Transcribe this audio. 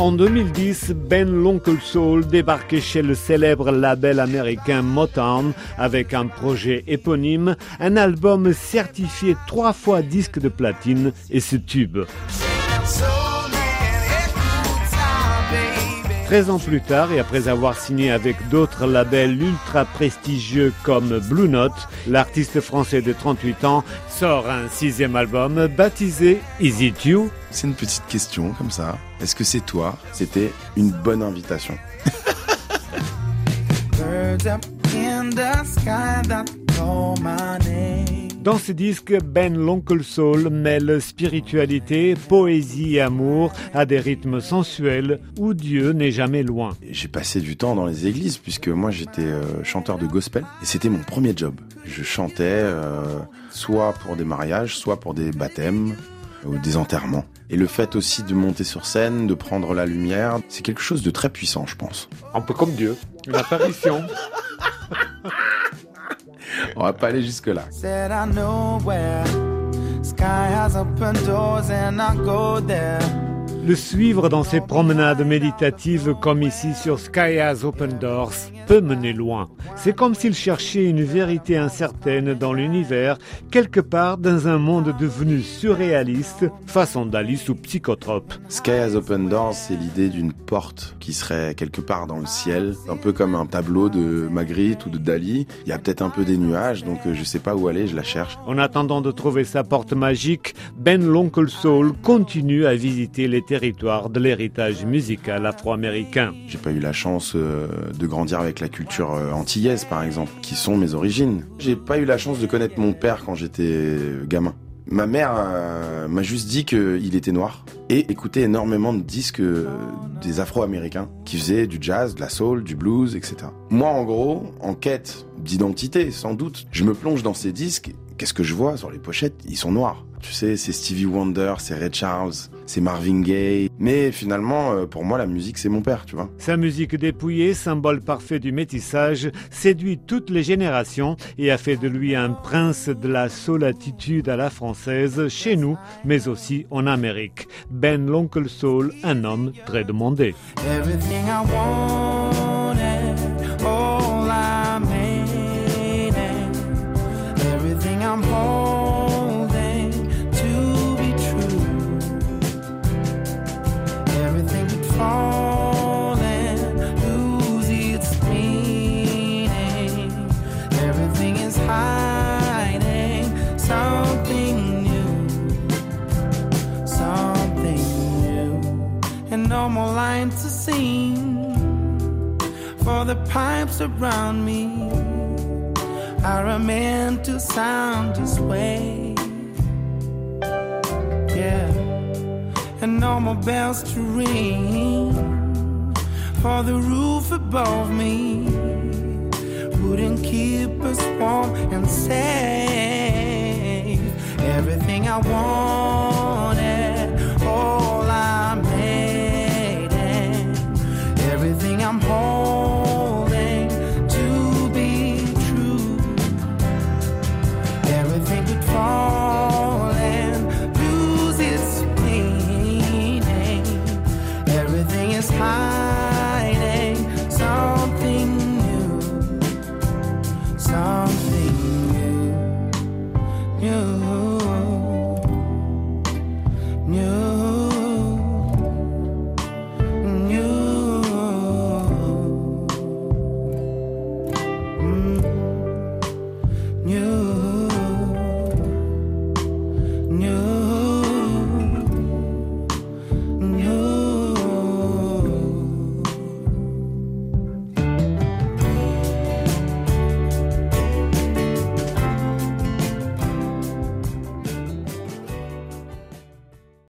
En 2010, Ben l'Oncle Soul débarquait chez le célèbre label américain Motown avec un projet éponyme, un album certifié trois fois disque de platine et ce tube. 13 ans plus tard, et après avoir signé avec d'autres labels ultra prestigieux comme Blue Note, l'artiste français de 38 ans sort un sixième album baptisé Is It You? C'est une petite question comme ça. Est-ce que c'est toi? C'était une bonne invitation. Dans ce disque, Ben l'Oncle Soul mêle spiritualité, poésie et amour à des rythmes sensuels où Dieu n'est jamais loin. J'ai passé du temps dans les églises puisque moi j'étais euh, chanteur de gospel et c'était mon premier job. Je chantais euh, soit pour des mariages, soit pour des baptêmes ou des enterrements. Et le fait aussi de monter sur scène, de prendre la lumière, c'est quelque chose de très puissant, je pense. Un peu comme Dieu, une apparition. On va pas aller jusque là. Le suivre dans ses promenades méditatives comme ici sur Sky Has Open Doors peut mener loin. C'est comme s'il cherchait une vérité incertaine dans l'univers, quelque part dans un monde devenu surréaliste, façon d'Alice ou psychotrope. Sky Has Open Doors, c'est l'idée d'une porte qui serait quelque part dans le ciel, un peu comme un tableau de Magritte ou de Dali. Il y a peut-être un peu des nuages, donc euh, je sais pas où aller, je la cherche. En attendant de trouver sa porte magique, Ben l'Oncle Soul continue à visiter les territoire de l'héritage musical afro-américain. J'ai pas eu la chance euh, de grandir avec la culture euh, antillaise, par exemple, qui sont mes origines. J'ai pas eu la chance de connaître mon père quand j'étais gamin. Ma mère euh, m'a juste dit qu'il était noir et écoutait énormément de disques des afro-américains qui faisaient du jazz, de la soul, du blues, etc. Moi, en gros, en quête d'identité, sans doute, je me plonge dans ces disques. Qu'est-ce que je vois sur les pochettes? Ils sont noirs. Tu sais, c'est Stevie Wonder, c'est Ray Charles, c'est Marvin Gaye. Mais finalement, euh, pour moi, la musique, c'est mon père, tu vois. Sa musique dépouillée, symbole parfait du métissage, séduit toutes les générations et a fait de lui un prince de la solatitude à la française, chez nous, mais aussi en Amérique. Ben l'Oncle Soul, un homme très demandé. To sing for the pipes around me are a meant to sound this way. Yeah, and no more bells to ring for the roof above me wouldn't keep us warm and safe. Everything I want is hiding something new, something new, new.